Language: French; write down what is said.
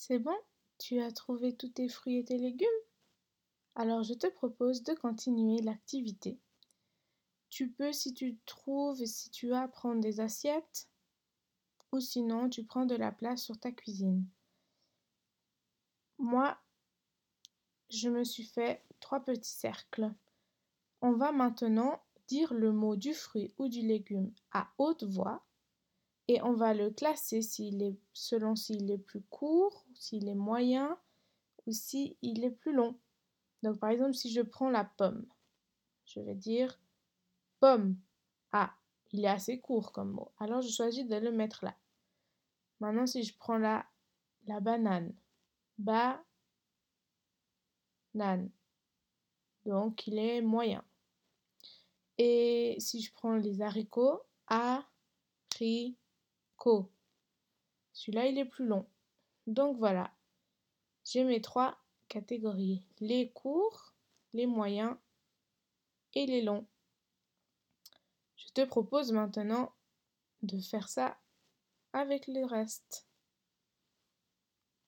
C'est bon? Tu as trouvé tous tes fruits et tes légumes? Alors je te propose de continuer l'activité. Tu peux, si tu trouves, si tu as, prendre des assiettes ou sinon tu prends de la place sur ta cuisine. Moi, je me suis fait trois petits cercles. On va maintenant dire le mot du fruit ou du légume à haute voix et on va le classer selon s'il est plus court, s'il est moyen ou s'il est plus long. Donc par exemple, si je prends la pomme, je vais dire pomme. Ah, il est assez court comme mot. Alors je choisis de le mettre là. Maintenant, si je prends la, la banane, ba, nan. Donc il est moyen. Et si je prends les haricots, ri, Celui-là, il est plus long. Donc voilà, j'ai mes trois catégories. Les courts, les moyens et les longs. Je te propose maintenant de faire ça avec le reste.